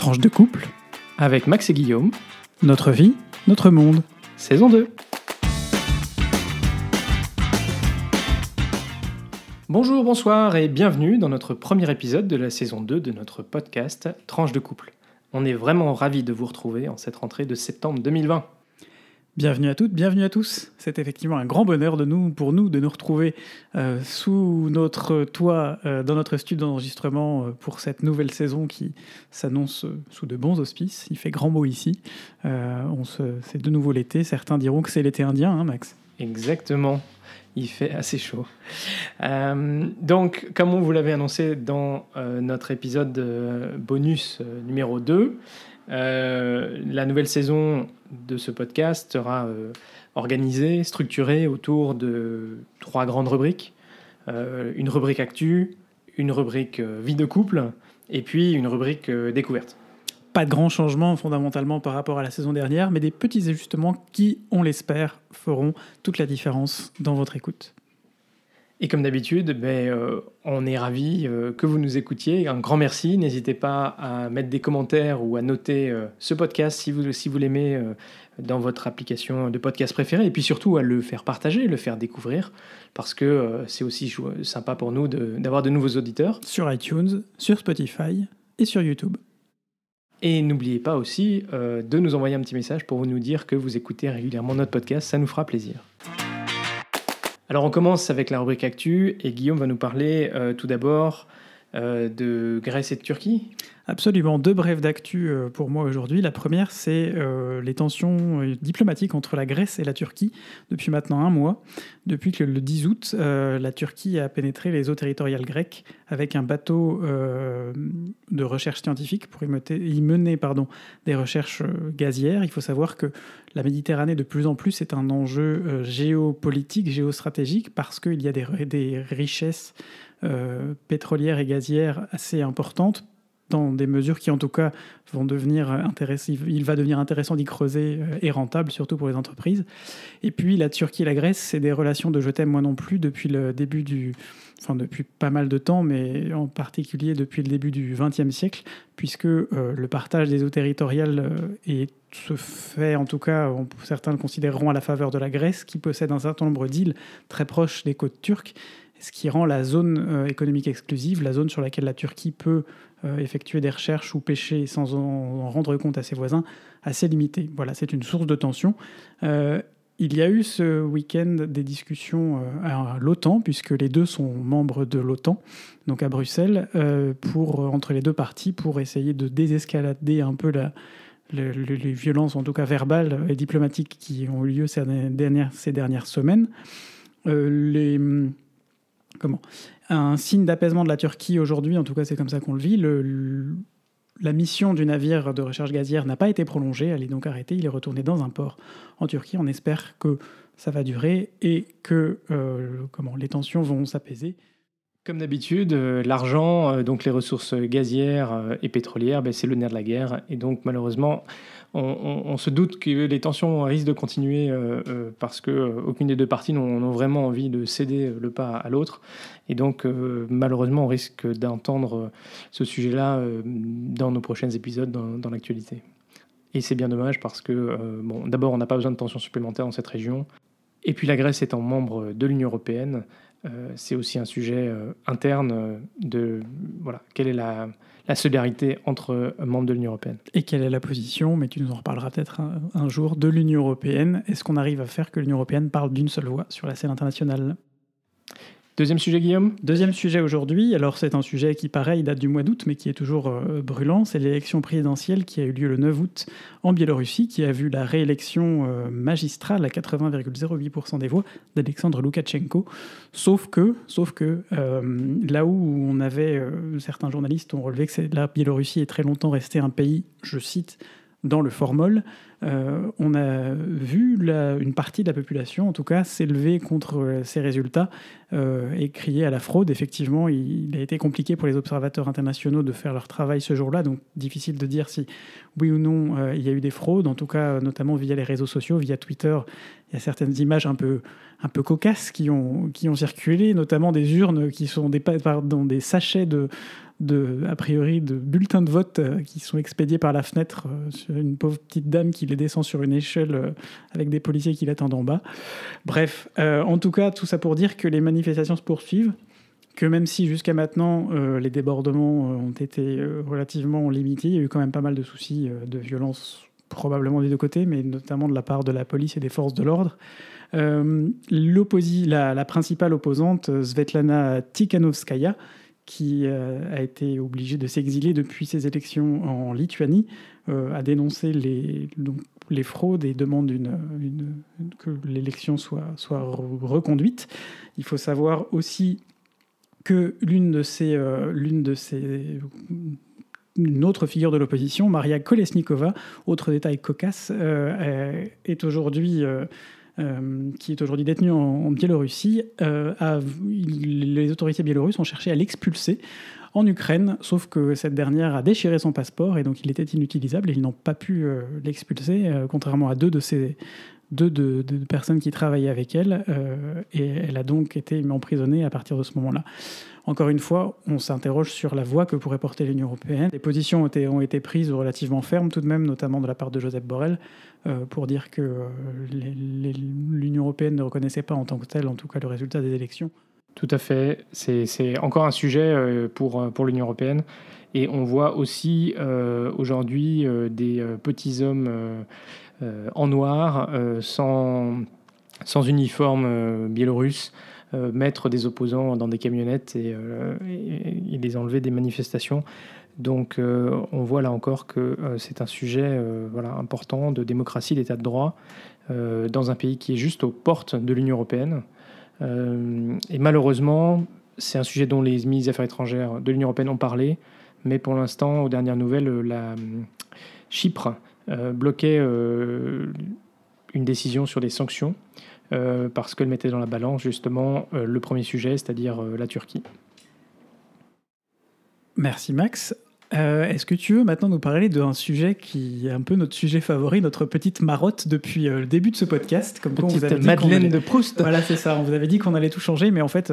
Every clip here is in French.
Tranche de couple, avec Max et Guillaume, notre vie, notre monde. saison 2. Bonjour, bonsoir et bienvenue dans notre premier épisode de la saison 2 de notre podcast Tranche de couple. On est vraiment ravis de vous retrouver en cette rentrée de septembre 2020. Bienvenue à toutes, bienvenue à tous. C'est effectivement un grand bonheur de nous, pour nous de nous retrouver euh, sous notre toit, euh, dans notre studio d'enregistrement euh, pour cette nouvelle saison qui s'annonce sous de bons auspices. Il fait grand beau ici. On c'est de nouveau l'été. Certains diront que c'est l'été indien, hein, Max. Exactement, il fait assez chaud. Donc, comme vous l'avait annoncé dans notre épisode bonus numéro 2, euh, la nouvelle saison de ce podcast sera euh, organisée, structurée autour de trois grandes rubriques. Euh, une rubrique actu, une rubrique euh, vie de couple, et puis une rubrique euh, découverte. Pas de grands changements fondamentalement par rapport à la saison dernière, mais des petits ajustements qui, on l'espère, feront toute la différence dans votre écoute. Et comme d'habitude, ben, euh, on est ravis euh, que vous nous écoutiez. Un grand merci. N'hésitez pas à mettre des commentaires ou à noter euh, ce podcast si vous, si vous l'aimez euh, dans votre application de podcast préférée. Et puis surtout à le faire partager, le faire découvrir, parce que c'est aussi sympa pour nous de- d'avoir de, nouveaux auditeurs. Sur iTunes, sur Spotify et sur YouTube. Et n'oubliez pas aussi euh, de nous envoyer un petit message pour nous dire que vous écoutez régulièrement notre podcast. Ça nous fera plaisir. Alors on commence avec la rubrique Actu et Guillaume va nous parler euh, tout d'abord euh, de Grèce et de Turquie. Absolument, deux brèves d'actu euh, pour moi aujourd'hui. La première, c'est euh, les tensions euh, diplomatiques entre la Grèce et la Turquie depuis maintenant un mois. Depuis que le 10 août, la Turquie a pénétré les eaux territoriales grecques avec un bateau de recherche scientifique pour y, mener pardon, des recherches gazières. Il faut savoir que la Méditerranée, de plus en plus, est un enjeu géopolitique, géostratégique, parce qu'il y a des, richesses pétrolières et gazières assez importantes dans des mesures qui en tout cas vont devenir intéressantes. Il va devenir intéressant d'y creuser euh, et rentable, surtout pour les entreprises. Et puis la Turquie et la Grèce, c'est des relations de je t'aime moi non plus depuis le début du, enfin depuis pas mal de temps, mais en particulier depuis le début du XXe siècle, puisque euh, le partage des eaux territoriales euh, est se fait, en tout cas, certains le considéreront à la faveur de la Grèce, qui possède un certain nombre d'îles très proches des côtes turques, ce qui rend la zone euh, économique exclusive, la zone sur laquelle la Turquie peut euh, effectuer des recherches ou pêcher sans en, en rendre compte à ses voisins, assez limitée. Voilà, c'est une source de tension. Euh, il y a eu ce week-end des discussions euh, à l'OTAN, puisque les deux sont membres de l'OTAN, donc à Bruxelles, euh, pour, entre les deux parties, pour essayer de désescalader un peu les violences, en tout cas verbales et diplomatiques, qui ont eu lieu ces dernières, ces dernières semaines. Euh, les, comment Un signe d'apaisement de la Turquie aujourd'hui, en tout cas c'est comme ça qu'on le vit. La mission du navire de recherche gazière n'a pas été prolongée, elle est donc arrêtée, il est retourné dans un port en Turquie. On espère que ça va durer et que euh, comment, les tensions vont s'apaiser. Comme d'habitude, euh, l'argent, euh, donc les ressources gazières euh, et pétrolières, ben, c'est le nerf de la guerre. Et donc malheureusement, on, se doute que les tensions risquent de continuer parce que aucune des deux parties n'ont vraiment envie de céder le pas à l'autre. Et donc malheureusement, on risque d'entendre ce sujet-là dans nos prochains épisodes dans, l'actualité. Et c'est bien dommage parce que, bon, d'abord, on n'a pas besoin de tensions supplémentaires dans cette région. Et puis la Grèce étant membre de l'Union européenne, euh, c'est aussi un sujet euh, interne euh, de voilà quelle est la, la solidarité entre membres de l'Union européenne. Et quelle est la position, mais tu nous en reparleras peut-être un jour, de l'Union européenne? Est-ce qu'on arrive à faire que l'Union européenne parle d'une seule voix sur la scène internationale? Deuxième sujet, Guillaume? Deuxième sujet aujourd'hui, alors c'est un sujet qui pareil date du mois d'août mais qui est toujours euh, brûlant, c'est l'élection présidentielle qui a eu lieu le 9 août en Biélorussie, qui a vu la réélection euh, magistrale à 80,08% des voix d'Alexandre Loukachenko. Sauf que, sauf que euh, là où on avait, certains journalistes ont relevé que la Biélorussie est très longtemps restée un pays, je cite, dans le formol, euh, on a vu une partie de la population, en tout cas, s'élever contre euh, ces résultats euh, et crier à la fraude. Effectivement, il, a été compliqué pour les observateurs internationaux de faire leur travail ce jour-là, donc difficile de dire si oui ou non il y a eu des fraudes, en tout cas notamment via les réseaux sociaux, via Twitter. Il y a certaines images un peu, un peu cocasses qui ont, qui ont circulé, notamment des urnes qui sont des, pa- pardon, des sachets de, de, a priori, de bulletins de vote euh, qui sont expédiés par la fenêtre euh, sur une pauvre petite dame qui les descend sur une échelle euh, avec des policiers qui l'attendent en bas. Bref, en tout cas, tout ça pour dire que les manifestations se poursuivent, que même si jusqu'à maintenant les débordements ont été relativement limités, il y a eu quand même pas mal de soucis de violence, probablement des deux côtés, mais notamment de la part de la police et des forces de l'ordre. la, la, principale opposante, Svetlana Tikhanovskaya, qui euh, a été obligé de s'exiler depuis ses élections en Lituanie, euh, a dénoncé les, les fraudes et demande une, que l'élection soit, soit reconduite. Il faut savoir aussi que l'une de ces, euh, de une autre figure de l'opposition, Maria Kolesnikova, autre détail cocasse, est aujourd'hui qui est aujourd'hui détenu en, Biélorussie, euh, les autorités biélorusses ont cherché à l'expulser en Ukraine, sauf que cette dernière a déchiré son passeport et donc il était inutilisable et ils n'ont pas pu euh, l'expulser, contrairement à deux de ces deux de, personnes qui travaillaient avec elle, et elle a donc été emprisonnée à partir de ce moment-là. Encore une fois, on s'interroge sur la voie que pourrait porter l'Union européenne. Les positions ont été, ont été, prises relativement fermes tout de même, notamment de la part de Joseph Borrell, euh, pour dire que euh, l'Union européenne ne reconnaissait pas en tant que telle, en tout cas, le résultat des élections. Tout à fait. C'est encore un sujet euh, pour, pour l'Union européenne. Et on voit aussi aujourd'hui des petits hommes en noir, sans, sans uniforme biélorusse, euh, mettre des opposants dans des camionnettes et, euh, les enlever des manifestations. Donc euh, on voit là encore que c'est un sujet important de démocratie, d'état de droit, dans un pays qui est juste aux portes de l'Union européenne. et malheureusement, c'est un sujet dont les ministres des Affaires étrangères de l'Union européenne ont parlé, mais pour l'instant, aux dernières nouvelles, la Chypre bloquait une décision sur des sanctions euh, parce qu'elle mettait dans la balance justement euh, le premier sujet, c'est-à-dire euh, la Turquie. Merci Max. Est-ce que tu veux maintenant nous parler d'un sujet qui est un peu notre sujet favori, notre petite marotte depuis le début de ce podcast? Comme petite vous avez Madeleine de Proust. Voilà, c'est ça. On vous avait dit qu'on allait tout changer, mais en fait,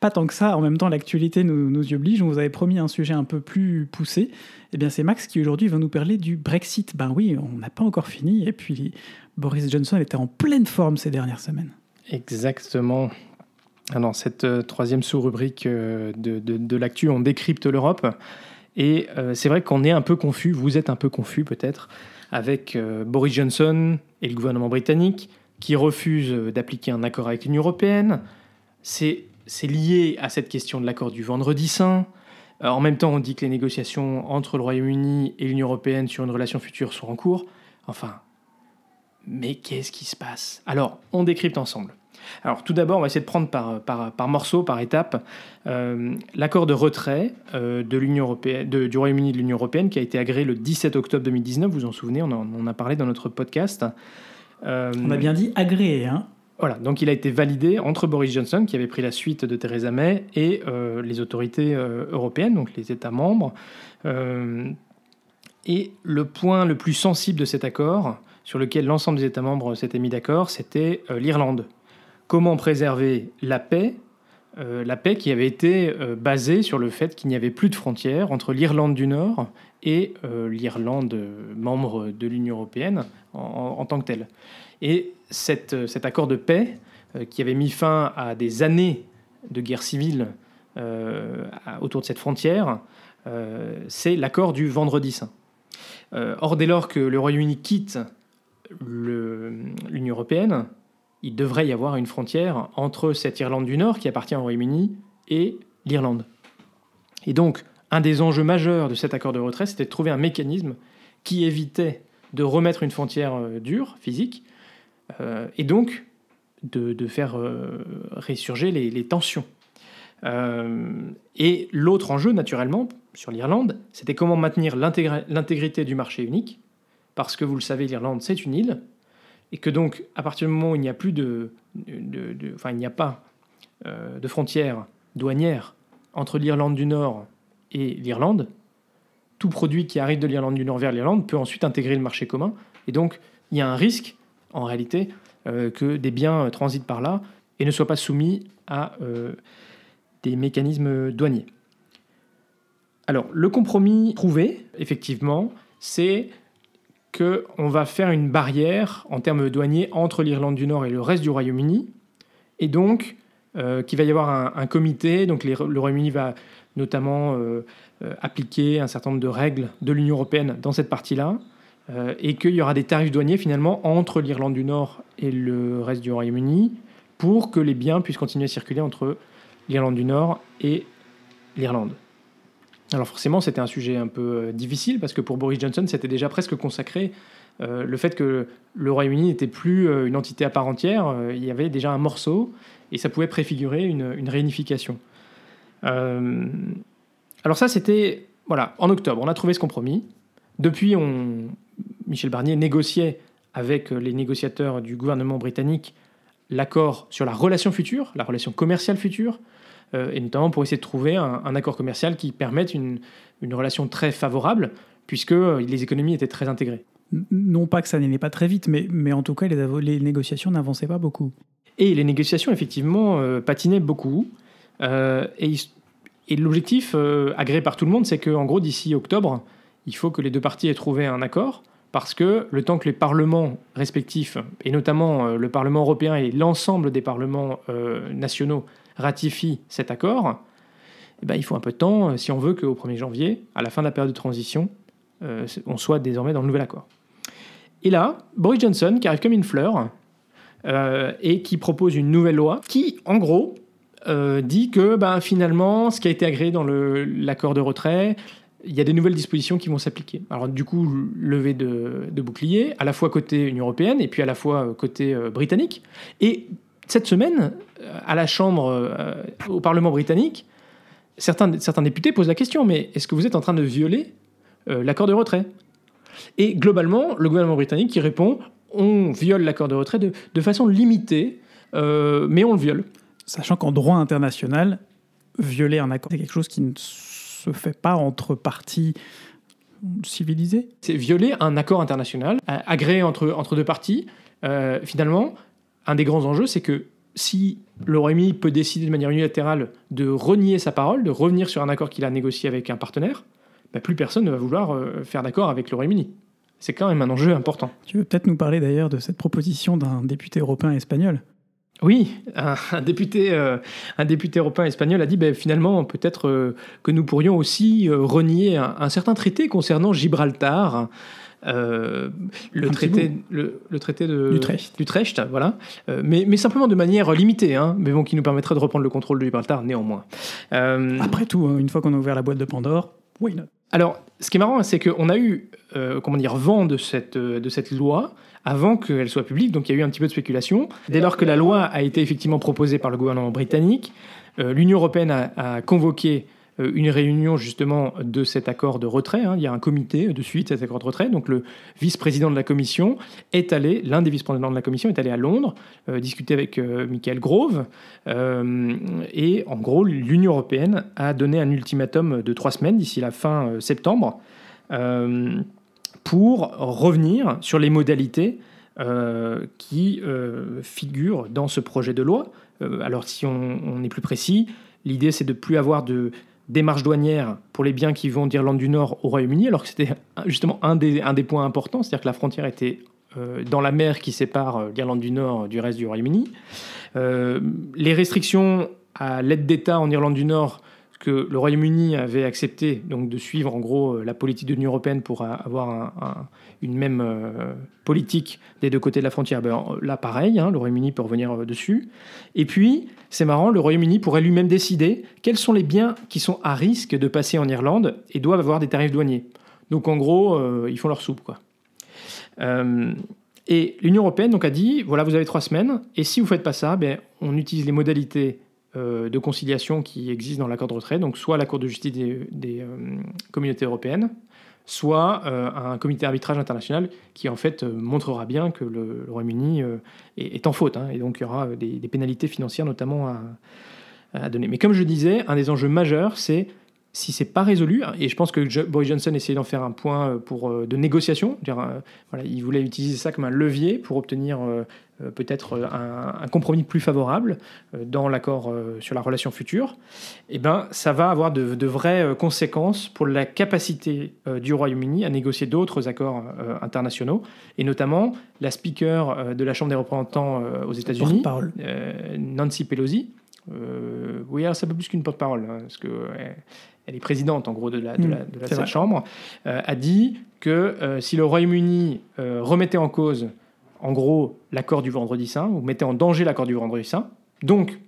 pas tant que ça. En même temps, l'actualité nous, nous, y oblige. On vous avait promis un sujet un peu plus poussé. Eh bien, c'est Max qui aujourd'hui va nous parler du Brexit. Ben oui, on n'a pas encore fini. Et puis, Boris Johnson était en pleine forme ces dernières semaines. Exactement. Alors, cette euh, troisième sous-rubrique euh, de, de, l'actu, on décrypte l'Europe. Et euh, c'est vrai qu'on est un peu confus, vous êtes un peu confus peut-être, avec Boris Johnson et le gouvernement britannique qui refusent d'appliquer un accord avec l'Union européenne. C'est lié à cette question de l'accord du vendredi saint. en même temps, on dit que les négociations entre le Royaume-Uni et l'Union européenne sur une relation future sont en cours. Enfin, mais qu'est-ce qui se passe? Alors, on décrypte ensemble. Alors, tout d'abord, on va essayer de prendre par, par, par morceaux, par étapes, euh, l'accord de retrait euh, de l'Union européenne, du Royaume-Uni de l'Union européenne qui a été agréé le 17 octobre 2019. Vous vous en souvenez, on en, a parlé dans notre podcast. Euh, on a bien dit agréé, hein voilà, donc il a été validé entre Boris Johnson, qui avait pris la suite de Theresa May, et les autorités européennes, donc les États membres. et le point le plus sensible de cet accord, sur lequel l'ensemble des États membres s'étaient mis d'accord, c'était l'Irlande. Comment préserver la paix euh, la paix qui avait été euh, basée sur le fait qu'il n'y avait plus de frontières entre l'Irlande du Nord et l'Irlande membre de l'Union européenne en, tant que telle. Et cet accord de paix, qui avait mis fin à des années de guerre civile autour de cette frontière, c'est l'accord du Vendredi Saint. or, dès lors que le Royaume-Uni quitte l'Union européenne, il devrait y avoir une frontière entre cette Irlande du Nord qui appartient au Royaume-Uni et l'Irlande. Et donc, un des enjeux majeurs de cet accord de retrait, c'était de trouver un mécanisme qui évitait de remettre une frontière euh, dure, physique, euh, et donc de, faire euh, les, tensions. et l'autre enjeu, naturellement, sur l'Irlande, c'était comment maintenir l'intégrité du marché unique, parce que vous le savez, l'Irlande, c'est une île, et que donc, à partir du moment où il n'y a plus de, enfin, il n'y a pas euh, de frontière douanière entre l'Irlande du Nord et l'Irlande, tout produit qui arrive de l'Irlande du Nord vers l'Irlande peut ensuite intégrer le marché commun, et donc il y a un risque, en réalité, euh, que des biens euh, transitent par là et ne soient pas soumis à des mécanismes douaniers. Alors, le compromis trouvé, effectivement, c'est qu'on va faire une barrière en termes douaniers entre l'Irlande du Nord et le reste du Royaume-Uni, et donc euh, qu'il va y avoir un, comité, donc le Royaume-Uni va notamment euh, euh, appliquer un certain nombre de règles de l'Union européenne dans cette partie-là, et qu'il y aura des tarifs douaniers finalement entre l'Irlande du Nord et le reste du Royaume-Uni pour que les biens puissent continuer à circuler entre l'Irlande du Nord et l'Irlande. Alors forcément, c'était un sujet un peu euh, difficile parce que pour Boris Johnson, c'était déjà presque consacré euh, le fait que le Royaume-Uni n'était plus euh, une entité à part entière. il y avait déjà un morceau et ça pouvait préfigurer une, réunification. alors ça, c'était voilà en octobre. On a trouvé ce compromis. Depuis, Michel Barnier négociait avec les négociateurs du gouvernement britannique l'accord sur la relation future, la relation commerciale future, euh, et notamment pour essayer de trouver un, accord commercial qui permette une, relation très favorable, puisque euh, les économies étaient très intégrées. Non pas que ça n'allait pas très vite, mais, mais en tout cas, les, les négociations n'avançaient pas beaucoup. Et les négociations, effectivement, euh, patinaient beaucoup. et, et l'objectif, agréé par tout le monde, c'est qu'en gros, d'ici octobre, il faut que les deux parties aient trouvé un accord, parce que le temps que les parlements respectifs, et notamment le Parlement européen et l'ensemble des parlements nationaux, ratifie cet accord, eh ben, il faut un peu de temps euh, si on veut qu'au 1er janvier, à la fin de la période de transition, euh, on soit désormais dans le nouvel accord. Et là, Boris Johnson, qui arrive comme une fleur, euh, et qui propose une nouvelle loi qui, en gros, dit que ben, finalement, ce qui a été agréé dans l'accord de retrait, il y a des nouvelles dispositions qui vont s'appliquer. Alors du coup, levée de, bouclier, à la fois côté Union européenne et puis à la fois côté britannique. Et cette semaine, à la Chambre, euh, au Parlement britannique, certains, certains députés posent la question, mais est-ce que vous êtes en train de violer euh, l'accord de retrait? Et globalement, le gouvernement britannique qui répond, on viole l'accord de retrait de, de façon limitée, euh, mais on le viole. Sachant qu'en droit international, violer un accord, c'est quelque chose qui ne se fait pas entre parties civilisées. C'est violer un accord international agréé entre, entre deux parties. finalement, un des grands enjeux, c'est que si le Royaume-Uni peut décider de manière unilatérale de renier sa parole, de revenir sur un accord qu'il a négocié avec un partenaire, bah, plus personne ne va vouloir euh, faire d'accord avec le Royaume-Uni. C'est quand même un enjeu important. Tu veux peut-être nous parler d'ailleurs de cette proposition d'un député européen espagnol? Oui, un, député, euh, un député européen espagnol a dit ben, finalement peut-être euh, que nous pourrions aussi renier un, certain traité concernant Gibraltar, euh, le, traité, le, traité de Utrecht, voilà, euh, mais, mais, simplement de manière limitée, hein, mais bon, qui nous permettrait de reprendre le contrôle de Gibraltar néanmoins. Euh, Après tout, hein, une fois qu'on a ouvert la boîte de Pandore, why not? Alors, ce qui est marrant, c'est qu'on a eu, comment dire, vent de cette, de cette loi avant qu'elle soit publique, donc il y a eu un petit peu de spéculation. Dès lors que la loi a été effectivement proposée par le gouvernement britannique, l'Union européenne a, a convoqué une réunion justement de cet accord de retrait. Hein. Il y a un comité de suite de cet accord de retrait. Donc le vice-président de la commission est allé, l'un des vice-présidents de la commission est allé à Londres euh, discuter avec euh, Michael Grove. et en gros, l'Union européenne a donné un ultimatum de trois semaines d'ici la fin septembre pour revenir sur les modalités qui figurent dans ce projet de loi. alors si on, on est plus précis, l'idée c'est de plus avoir de démarche douanière pour les biens qui vont d'Irlande du Nord au Royaume-Uni, alors que c'était justement un des, un des points importants, c'est-à-dire que la frontière était euh, dans la mer qui sépare euh, l'Irlande du Nord du reste du Royaume-Uni. Euh, les restrictions à l'aide d'État en Irlande du Nord que le Royaume-Uni avait accepté donc de suivre en gros euh, la politique de l'Union européenne pour avoir une même euh, politique des deux côtés de la frontière. Ben, là, pareil, hein, le Royaume-Uni peut revenir euh, dessus. Et puis, c'est marrant, le Royaume-Uni pourrait lui-même décider quels sont les biens qui sont à risque de passer en Irlande et doivent avoir des tarifs douaniers. Donc, en gros, ils font leur soupe, quoi. et l'Union européenne donc a dit voilà, vous avez trois semaines, et si vous faites pas ça, ben, on utilise les modalités euh, de conciliation qui existent dans l'accord de retrait, donc soit la Cour de justice des, euh, communautés européennes, soit euh, un comité d'arbitrage international qui en fait montrera bien que le, Royaume-Uni est, en faute, hein, et donc il y aura des, pénalités financières notamment à, donner. Mais comme je disais, un des enjeux majeurs, c'est si c'est pas résolu, et je pense que Boris Johnson essayait d'en faire un point pour, de négociation, voilà, il voulait utiliser ça comme un levier pour obtenir euh, peut-être euh, un, compromis plus favorable euh, dans l'accord sur la relation future, eh ben, ça va avoir de, vraies conséquences pour la capacité du Royaume-Uni à négocier d'autres accords internationaux, et notamment la speaker de la Chambre des représentants aux États-Unis, Nancy Pelosi. Oui, c'est un peu plus qu'une porte-parole, hein, parce que elle est présidente en gros de, la, de, la, de cette chambre, a dit que si le Royaume-Uni remettait en cause en gros l'accord du vendredi saint, vous mettez en danger l'accord du vendredi saint, donc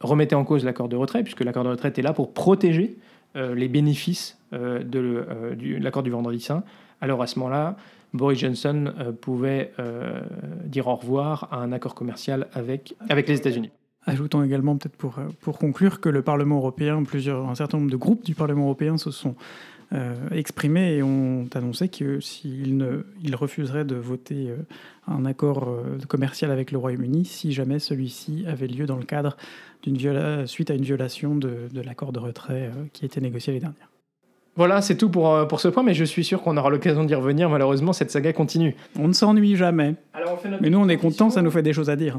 remettez en cause l'accord de retrait, puisque l'accord de retrait est là pour protéger euh, les bénéfices euh, de euh, l'accord du vendredi saint. Alors à ce moment-là, Boris Johnson pouvait dire au revoir à un accord commercial avec, avec les États-Unis. Ajoutons également, peut-être pour, pour conclure, que le Parlement européen, plusieurs, un certain nombre de groupes du Parlement européen se sont euh, exprimé et ont annoncé que s'ils ils refuseraient de voter euh, un accord euh, commercial avec le Royaume-Uni si jamais celui-ci avait lieu dans le cadre d'une suite à une violation de, de l'accord de retrait qui a été négocié l'année dernière. Voilà, c'est tout pour, pour ce point, mais je suis sûr qu'on aura l'occasion d'y revenir. Malheureusement, cette saga continue. On ne s'ennuie jamais. mais nous, on est contents, ça nous fait des choses à dire.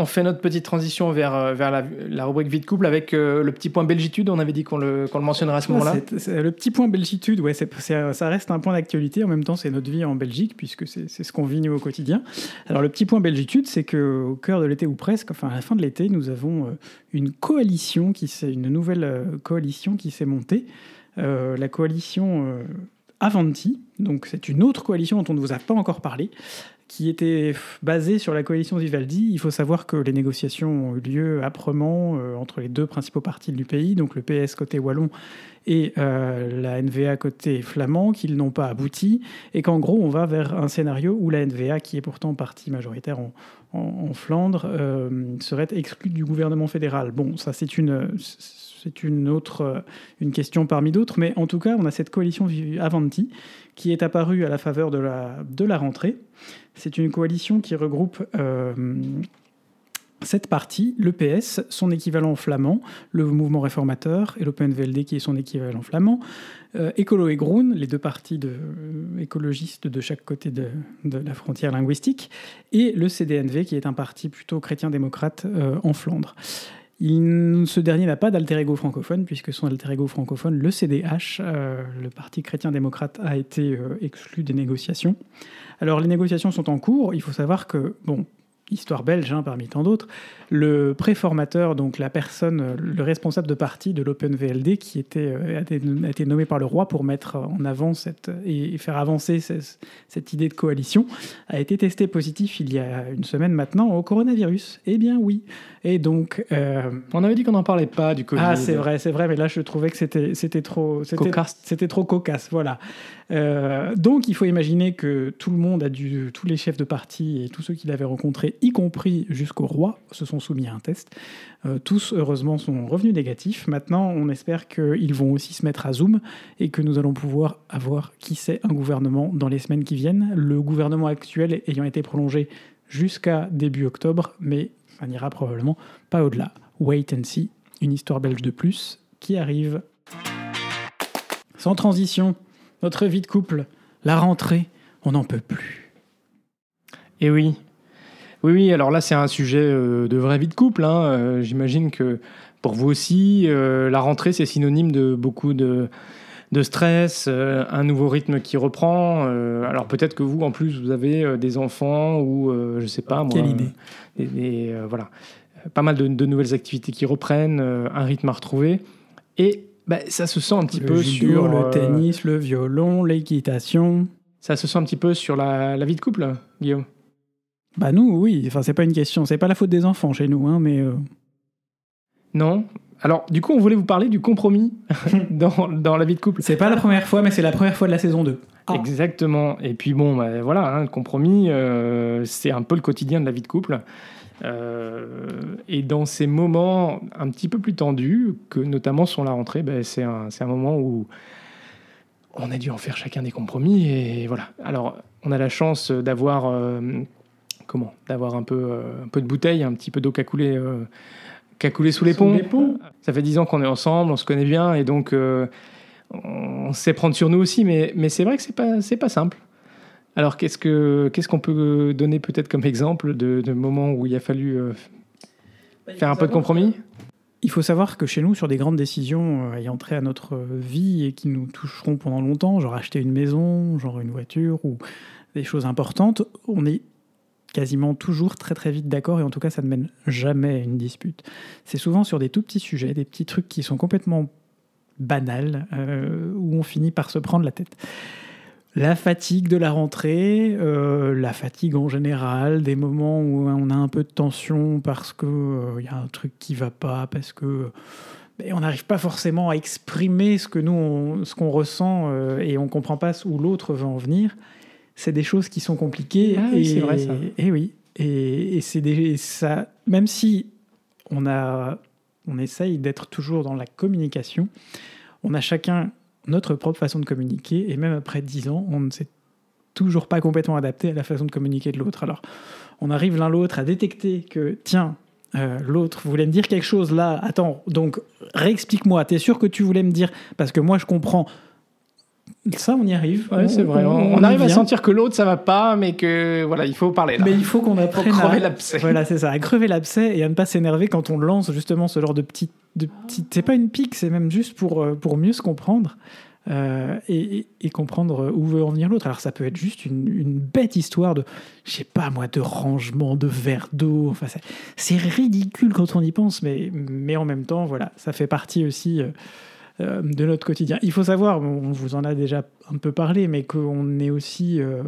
On fait notre petite transition vers, euh, vers la, rubrique vie de couple avec euh, le petit point belgitude. On avait dit qu'on le, qu'on le mentionnera à ce moment-là. le petit point belgitude, ouais, ça reste un point d'actualité. En même temps, c'est notre vie en Belgique, puisque c'est, ce qu'on vit nous au quotidien. Alors, le petit point belgitude, c'est qu'au cœur de l'été, ou presque, enfin à la fin de l'été, nous avons euh, une coalition, qui s'est, une nouvelle coalition qui s'est montée. la coalition Avanti, donc c'est une autre coalition dont on ne vous a pas encore parlé, qui était basée sur la coalition Vivaldi. Il faut savoir que les négociations ont eu lieu âprement euh, entre les deux principaux partis du pays, donc le PS côté wallon et euh, la NVA côté flamand, qu'ils n'ont pas abouti, et qu'en gros on va vers un scénario où la NVA, qui est pourtant parti majoritaire en, Flandre, euh, serait exclue du gouvernement fédéral. Bon, ça c'est une autre une question parmi d'autres, mais en tout cas, on a cette coalition Avanti qui est apparue à la faveur de la, de la rentrée. C'est une coalition qui regroupe euh, sept partis, le PS, son équivalent flamand, le mouvement réformateur et l'OpenVLD qui est son équivalent flamand, euh, Écolo et Groen, les deux partis de, euh, écologistes de chaque côté de, la frontière linguistique, et le CDNV qui est un parti plutôt chrétien-démocrate en Flandre. Ce dernier n'a pas d'alter ego francophone, puisque son alter ego francophone, le CDH, euh, le Parti chrétien-démocrate, a été euh, exclu des négociations. Alors les négociations sont en cours. Il faut savoir que, bon, histoire belge hein, parmi tant d'autres, le préformateur, donc la personne, le responsable de parti de l'OpenVLD, qui était, euh, a, été, nommé par le roi pour mettre en avant cette, et, faire avancer cette, idée de coalition, a été testé positif il y a une semaine maintenant au coronavirus. Eh bien oui. Et donc... Euh, on avait dit qu'on n'en parlait pas du Covid. Ah c'est vrai, c'est vrai, mais là je trouvais que c'était, c'était trop... C'était trop cocasse, voilà. Euh, donc il faut imaginer que tout le monde a dû, tous les chefs de parti et tous ceux qu'il avait rencontrés, y compris jusqu'au roi, se sont soumis à un test. Euh, tous, heureusement, sont revenus négatifs. Maintenant, on espère qu'ils vont aussi se mettre à Zoom et que nous allons pouvoir avoir, qui sait, un gouvernement dans les semaines qui viennent. Le gouvernement actuel ayant été prolongé jusqu'à début octobre, mais ça n'ira probablement pas au-delà. Wait and see, une histoire belge de plus qui arrive. Sans transition, notre vie de couple, la rentrée, on n'en peut plus. Et oui, oui, oui, alors là c'est un sujet euh, de vraie vie de couple. Hein. Euh, j'imagine que pour vous aussi, euh, la rentrée c'est synonyme de beaucoup de, de stress, un nouveau rythme qui reprend. alors peut-être que vous en plus vous avez des enfants ou je sais pas moi. Quelle idée. Et, voilà, pas mal de, nouvelles activités qui reprennent, un rythme à retrouver. Et bah, ça se sent un petit peu sur le tennis, le violon, l'équitation. Ça se sent un petit peu sur la, vie de couple, Guillaume? Bah nous, oui. Enfin, c'est pas une question. C'est pas la faute des enfants chez nous, hein, mais. Euh. Non. Alors, du coup, on voulait vous parler du compromis dans, dans, la vie de couple. C'est pas la première fois, mais c'est la première fois de la saison 2. Ah. Exactement. Et puis bon, bah, voilà, hein, le compromis, euh, c'est un peu le quotidien de la vie de couple. Euh, et dans ces moments un petit peu plus tendus, que notamment sont la rentrée, ben, c'est un, un, moment où on a dû en faire chacun des compromis. Et voilà. Alors, on a la chance d'avoir euh, comment D'avoir un peu, euh, un peu de bouteille, un petit peu d'eau qu'à couler qui a coulé sous les ponts. Ça fait dix ans qu'on est ensemble, on se connaît bien et donc on sait prendre sur nous aussi, mais, mais c'est vrai que c'est pas, c'est pas simple. Alors qu'est-ce, que, qu'est-ce qu'on peut donner peut-être comme exemple de, de moments où il a fallu bah, faire un peu de compromis? Il faut savoir que chez nous, sur des grandes décisions ayant trait à notre vie et qui nous toucheront pendant longtemps, genre acheter une maison, genre une voiture ou des choses importantes, on est quasiment toujours très très vite d'accord et en tout cas ça ne mène jamais à une dispute. C'est souvent sur des tout petits sujets, des petits trucs qui sont complètement banals, euh, où on finit par se prendre la tête. La fatigue de la rentrée, euh, la fatigue en général, des moments où on a un peu de tension parce qu'il il euh, y a un truc qui va pas, parce que ben, on n'arrive pas forcément à exprimer ce que nous ce qu'on ressent et on comprend pas où l'autre veut en venir c'est des choses qui sont compliquées. Ah et, c'est vrai ça. Et oui, et, c'est des, ça, même si on a, on essaye d'être toujours dans la communication, on a chacun notre propre façon de communiquer, et même après dix ans, on ne s'est toujours pas complètement adapté à la façon de communiquer de l'autre. Alors, on arrive l'un l'autre à détecter que, tiens, euh, l'autre voulait me dire quelque chose là, attends, donc réexplique-moi, t'es sûr que tu voulais me dire, parce que moi je comprends, ça, on y arrive. c'est vrai. On, arrive à sentir que l'autre, ça va pas, mais que voilà, il faut parler. Là. Mais il faut qu'on apprenne à crever l'abcès. Voilà, c'est ça, à crever l'abcès et à ne pas s'énerver quand on lance justement ce genre de petit, de petit. C'est pas une pique, c'est même juste pour euh, pour mieux se comprendre. Euh, et, comprendre où veut en venir l'autre. Alors ça peut être juste une, bête histoire de, je sais pas moi, de rangement de verre d'eau. Enfin, c'est ridicule quand on y pense, mais, mais en même temps, voilà, ça fait partie aussi euh, euh, de notre quotidien. Il faut savoir, on vous en a déjà un peu parlé, mais qu'on est aussi... Euh,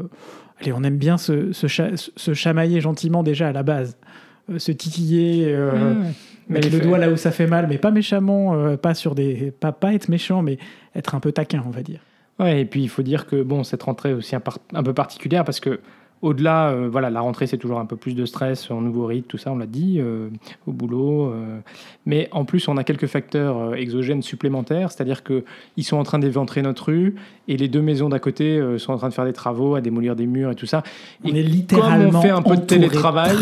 allez, on aime bien se, se, chamailler gentiment déjà à la base. Euh, se titiller, mmh. mettre le doigt là où ça fait mal, mais pas méchamment, pas sur des... Pas, pas être méchant, mais être un peu taquin, on va dire. Ouais, et puis il faut dire que bon, cette rentrée est aussi un, un peu particulière parce que au-delà, euh, voilà, la rentrée, c'est toujours un peu plus de stress, un nouveau rythme, tout ça, on l'a dit, euh, au boulot. Euh. mais en plus, on a quelques facteurs exogènes supplémentaires, c'est-à-dire qu'ils sont en train d'éventrer notre rue et les deux maisons d'à côté sont en train de faire des travaux, à démolir des murs et tout ça. On est littéralement on fait un peu de télétravail,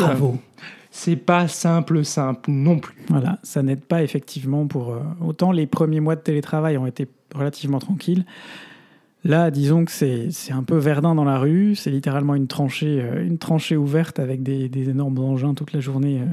c'est pas simple, simple non plus. Voilà, ça n'aide pas effectivement pour. autant les premiers mois de télétravail ont été relativement tranquilles. Là, disons que c'est un peu Verdun dans la rue, c'est littéralement une tranchée, euh, une tranchée ouverte avec des, énormes engins toute la journée euh,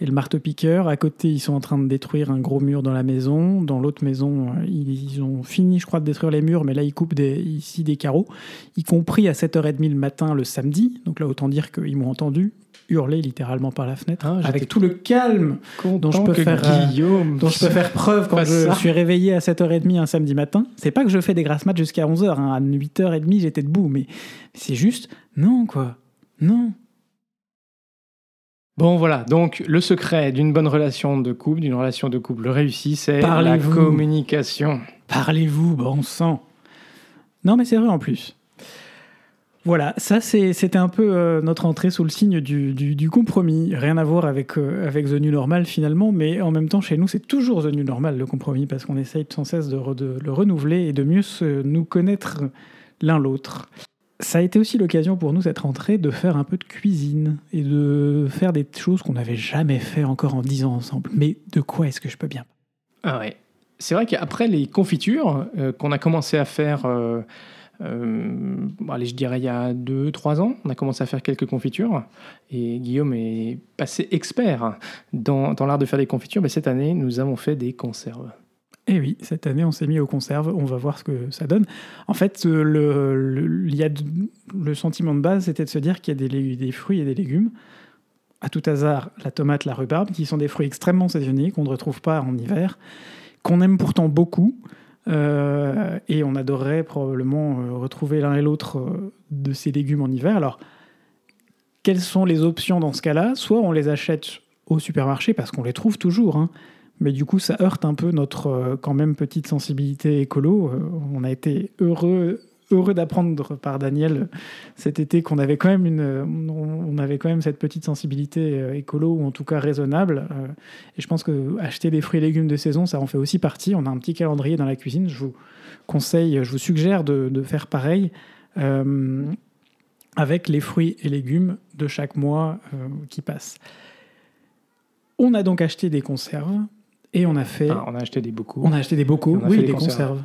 et le marteau-piqueur. À côté, ils sont en train de détruire un gros mur dans la maison. Dans l'autre maison, euh, ils ont fini, je crois, de détruire les murs, mais là, ils coupent des, ici des carreaux, y compris à 7h30 le matin le samedi. Donc là, autant dire qu'ils m'ont entendu hurler littéralement par la fenêtre, ah, avec tout le calme dont je, peux faire, euh, dont je peux faire preuve quand je suis réveillé à 7h30 un samedi matin. C'est pas que je fais des grasses maths jusqu'à 11h, hein. à 8h30 j'étais debout, mais c'est juste, non quoi, non. Bon voilà, donc le secret d'une bonne relation de couple, d'une relation de couple réussie, c'est la communication. Parlez-vous, bon sang. Non mais c'est vrai en plus. Voilà, ça c'était un peu euh, notre entrée sous le signe du, compromis. Rien à voir avec, euh, avec The New Normal finalement, mais en même temps chez nous c'est toujours The New Normal le compromis parce qu'on essaye sans cesse de, le renouveler et de mieux nous connaître l'un l'autre. Ça a été aussi l'occasion pour nous cette rentrée de faire un peu de cuisine et de faire des choses qu'on n'avait jamais fait encore en dix ans ensemble. Mais de quoi est-ce que je peux bien Ah ouais, c'est vrai qu'après les confitures euh, qu'on a commencé à faire euh, allez, je dirais il y a 2-3 ans, on a commencé à faire quelques confitures et Guillaume est passé expert dans, l'art de faire des confitures. Mais cette année, nous avons fait des conserves. Et eh oui, cette année, on s'est mis aux conserves. On va voir ce que ça donne. En fait, le, le, y a le sentiment de base, c'était de se dire qu'il y a des, des, fruits et des légumes. À tout hasard, la tomate, la rhubarbe, qui sont des fruits extrêmement saisonniers, qu'on ne retrouve pas en hiver, qu'on aime pourtant beaucoup, euh, et on adorerait probablement euh, retrouver l'un et l'autre euh, de ces légumes en hiver. Alors, quelles sont les options dans ce cas-là? Soit on les achète au supermarché parce qu'on les trouve toujours, hein. mais du coup ça heurte un peu notre quand même petite sensibilité écolo. on a été heureux heureux d'apprendre par Daniel cet été qu'on avait quand même une, on avait quand même cette petite sensibilité euh, écolo ou en tout cas raisonnable. Euh, et je pense que acheter des fruits et légumes de saison, ça en fait aussi partie. On a un petit calendrier dans la cuisine. Je vous conseille, je vous suggère de, faire pareil. Euh, avec les fruits et légumes de chaque mois qui passe. On a donc acheté des conserves et on a fait. Ah, on a acheté des bocaux. On a acheté des bocaux, oui, des conserves. conserves.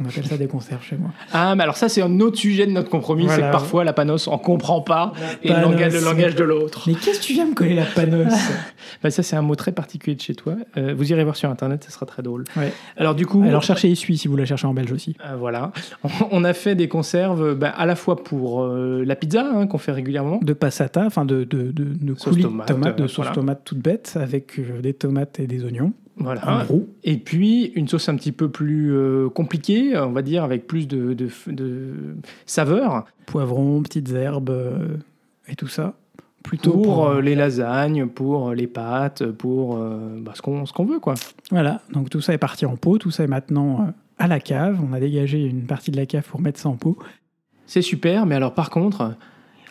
On appelle ça des conserves chez moi. Ah, mais alors ça, c'est un autre sujet de notre compromis. C'est que parfois, la panos, on comprend pas et le langage, le langage de l'autre. Mais qu'est-ce que tu viens me coller la panos Bah, ça, c'est un mot très particulier de chez toi. Euh, vous irez voir sur Internet, ça sera très drôle. Ouais. Alors, du coup, Alors cherchez Essuie si vous la cherchez en belge aussi. euh, voilà. On, a fait des conserves bah, à la fois pour euh, la pizza, hein, qu'on fait régulièrement. De passata, enfin de, de, de, coulis tomate, de tomates, de euh, sauce voilà. tomate toute bête avec des tomates et des oignons Voilà. Et puis, une sauce un petit peu plus euh, compliquée, on va dire, avec plus de, de, de saveur, Poivrons, petites herbes euh, et tout ça. Plutôt pour, pour, euh, les lasagnes, pour les pâtes, pour bah, ce qu'on veut, quoi. Voilà, donc tout ça est parti en pot, tout ça est maintenant à la cave. On a dégagé une partie de la cave pour mettre ça en pot. C'est super, mais alors par contre,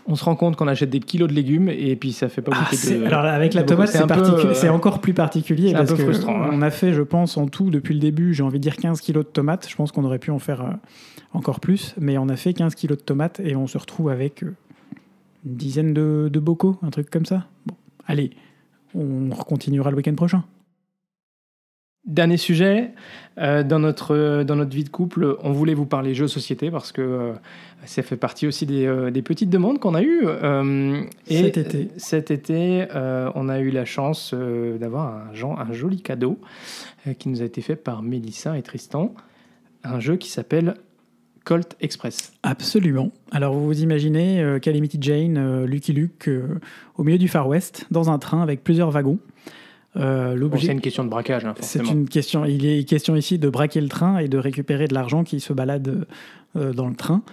on se rend compte qu'on achète des kilos de légumes et puis ça fait pas Ah, beaucoup c'est- de. alors avec la tomate, c'est particu- euh, c'est encore plus particulier c'est un parce peu que frustrant, hein. on a fait, je pense, en tout depuis le début, j'ai envie de dire 15 kilos de tomates. Je pense qu'on aurait pu en faire euh, encore plus, mais on a fait 15 kilos de tomates et on se retrouve avec euh, une dizaine de, de bocaux, un truc comme ça. Bon, allez, on continuera le week-end prochain. Dernier sujet, euh, dans, notre, euh, dans notre vie de couple, on voulait vous parler jeux société parce que euh, ça fait partie aussi des, euh, des petites demandes qu'on a eues. et Cet été. Cet été, on a eu la chance d'avoir un, joli cadeau qui nous a été fait par Mélissa et Tristan. Un jeu qui s'appelle Colt Express. Absolument. Alors vous vous imaginez Calamity Jane, Lucky Luke, au milieu du Far West, dans un train avec plusieurs wagons. Euh, c'est une question de braquage, hein, C'est une question. Il est question ici de braquer le train et de récupérer de l'argent qui se balade euh, dans le train,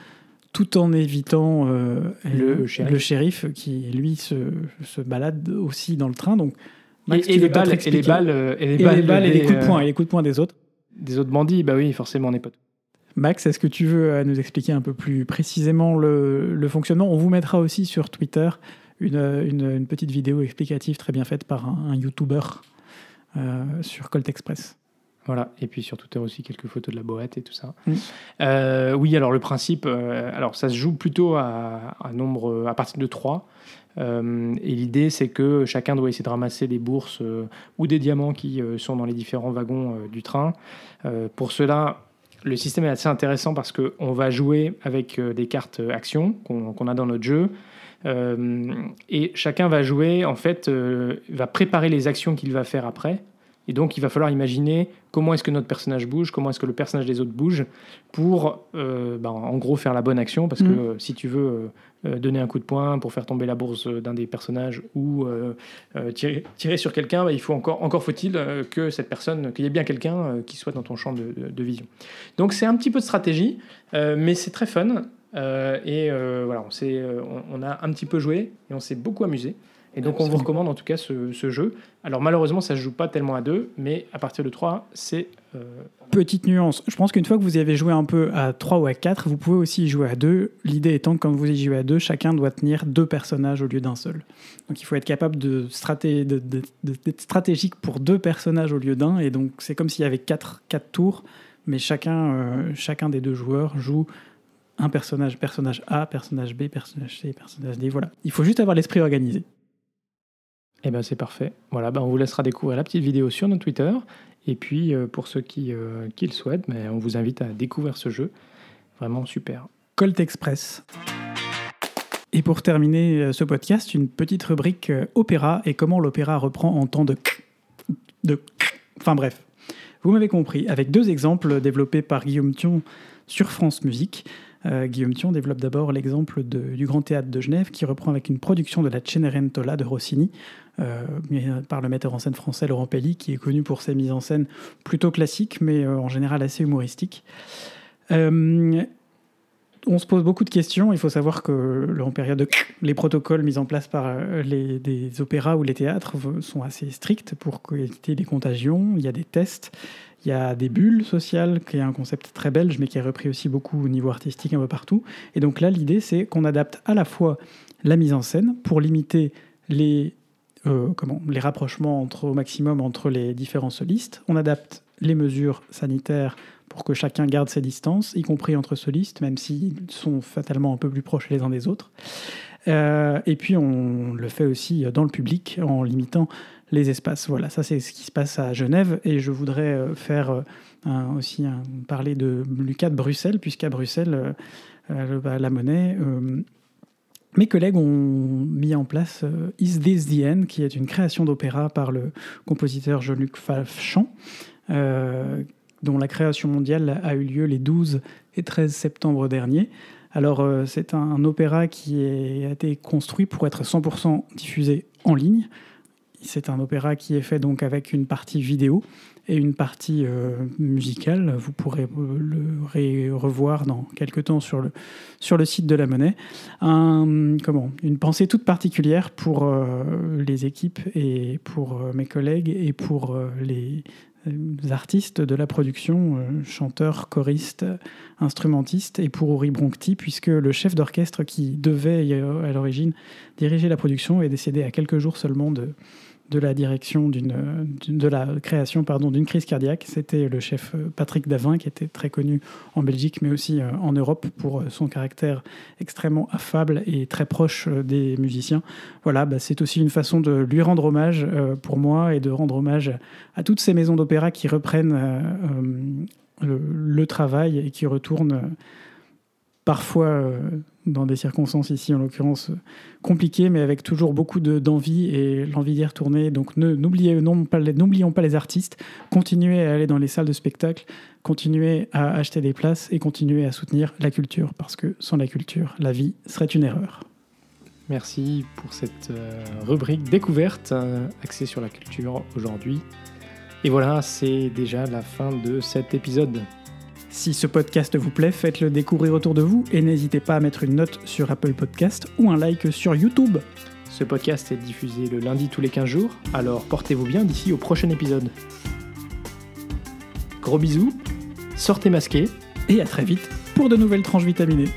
tout en évitant euh, Le shérif. shérif qui lui se, se balade aussi dans le train. Donc, Max, Et, les pas balles, et les balles, et les et les balles et les des, coups de poing et les coups de poing des autres. des autres bandits, bah oui, forcément, on est potes. Max, est-ce que tu veux nous expliquer un peu plus précisément le, le fonctionnement? On vous mettra aussi sur Twitter une, une- une petite vidéo explicative très bien faite par un, un YouTuber euh, sur Colt Express. Voilà, et puis sur Twitter aussi quelques photos de la boîte et tout ça. Mm. Euh, oui, alors le principe, euh, alors ça se joue plutôt à, à nombre à partir de 3. et l'idée, c'est que chacun doit essayer de ramasser des bourses ou des diamants qui sont dans les différents wagons du train. Pour cela, le système est assez intéressant parce qu'on va jouer avec des cartes actions qu'on qu'on a dans notre jeu. Euh, et chacun va jouer, en fait, euh, va préparer les actions qu'il va faire après. Et donc, il va falloir imaginer comment est-ce que notre personnage bouge, comment est-ce que le personnage des autres bouge, pour, euh, ben, en gros, faire la bonne action. Parce que euh, si tu veux euh, donner un coup de poing pour faire tomber la bourse d'un des personnages ou tirer, tirer sur quelqu'un, ben, il faut encore, encore faut-il que cette personne, qu'il y ait bien quelqu'un qui soit dans ton champ de, de- de vision. Donc, c'est un petit peu de stratégie, mais c'est très fun. Euh, et euh, voilà, on, s'est, euh, on, a un petit peu joué et on s'est beaucoup amusé. Et donc, on vous recommande en tout cas ce, jeu. Alors, malheureusement, ça ne se joue pas tellement à deux, mais à partir de 3, c'est. Petite nuance, je pense qu'une fois que vous y avez joué un peu à 3 ou à 4, vous pouvez aussi y jouer à 2. L'idée étant que quand vous y jouez à 2, chacun doit tenir deux personnages au lieu d'un seul. Donc il faut être capable de straté- de- de- d'être stratégique pour deux personnages au lieu d'un. Et donc c'est comme s'il y avait 4, quatre tours, mais chacun, chacun des deux joueurs joue un personnage, personnage A, personnage B, personnage C, personnage D. Voilà. Il faut juste avoir l'esprit organisé. Eh ben c'est parfait. Voilà, ben on vous laissera découvrir la petite vidéo sur notre Twitter. Et puis, euh, pour ceux qui, euh, qui le souhaitent, ben, on vous invite à découvrir ce jeu. Vraiment super. Colt Express. Et pour terminer euh, ce podcast, une petite rubrique opéra et comment l'opéra reprend en temps de de enfin bref. Vous m'avez compris, avec deux exemples développés par Guillaume Thion sur France Musique. Euh, Guillaume Thion développe d'abord l'exemple du Grand Théâtre de Genève qui reprend avec une production de la Cenerentola de Rossini euh, euh, par le metteur en scène français Laurent Pelli qui est connu pour ses mises en scène plutôt classiques mais en général assez humoristiques. On se pose beaucoup de questions. Il faut savoir que en période de les protocoles mis en place par euh, les des opéras ou les théâtres sont assez stricts pour éviter les contagions. Il y a des tests, il y a des bulles sociales, qui est un concept très belge, mais qui est repris aussi beaucoup au niveau artistique un peu partout. Et donc là, l'idée, c'est qu'on adapte à la fois la mise en scène pour limiter les euh, comment, les rapprochements au maximum entre les différents solistes. On adapte les mesures sanitaires pour que chacun garde ses distances, y compris entre solistes, même s'ils sont fatalement un peu plus proches les uns des autres. Euh, et puis on le fait aussi dans le public en limitant les espaces. Voilà, ça c'est ce qui se passe à Genève et je voudrais faire aussi parler de Lucas de Bruxelles, puisqu'à Bruxelles, bah, la monnaie mes collègues ont mis en place euh, Is This the End, qui est une création d'opéra par le compositeur Jean-Luc Falchamp, euh, dont la création mondiale a eu lieu les 12 et 13 septembre dernier. Alors, euh, c'est un, opéra qui a été construit pour être 100% diffusé en ligne. C'est un opéra qui est fait donc avec une partie vidéo et une partie euh, musicale. Vous pourrez le revoir dans quelques temps sur le, sur le site de la Monnaie. Comment, une pensée toute particulière pour euh, les équipes et pour euh, mes collègues et pour les artistes de la production, chanteurs, choristes, instrumentistes, et pour Uri Broncti, puisque le chef d'orchestre qui devait à l'origine diriger la production est décédé à quelques jours seulement de, de la direction d'une, de la création pardon d'une crise cardiaque. C'était le chef euh, Patrick Davin qui était très connu en Belgique mais aussi euh, en Europe pour euh, son caractère extrêmement affable et très proche des musiciens. Voilà, bah, c'est aussi une façon de lui rendre hommage pour moi et de rendre hommage à toutes ces maisons d'opéra qui reprennent le, travail et qui retournent parfois euh, dans des circonstances ici en l'occurrence compliquées, mais avec toujours beaucoup d'envie et l'envie d'y retourner. Donc n'oublions pas, les artistes, continuez à aller dans les salles de spectacle, continuez à acheter des places et continuez à soutenir la culture, parce que sans la culture, la vie serait une erreur. Merci pour cette euh, rubrique découverte euh, axée sur la culture aujourd'hui. Et voilà, c'est déjà la fin de cet épisode. Si ce podcast vous plaît, faites-le découvrir autour de vous et n'hésitez pas à mettre une note sur Apple Podcast ou un like sur YouTube. Ce podcast est diffusé le lundi tous les 15 jours, alors portez-vous bien d'ici au prochain épisode. Gros bisous, sortez masqués et à très vite pour de nouvelles tranches vitaminées.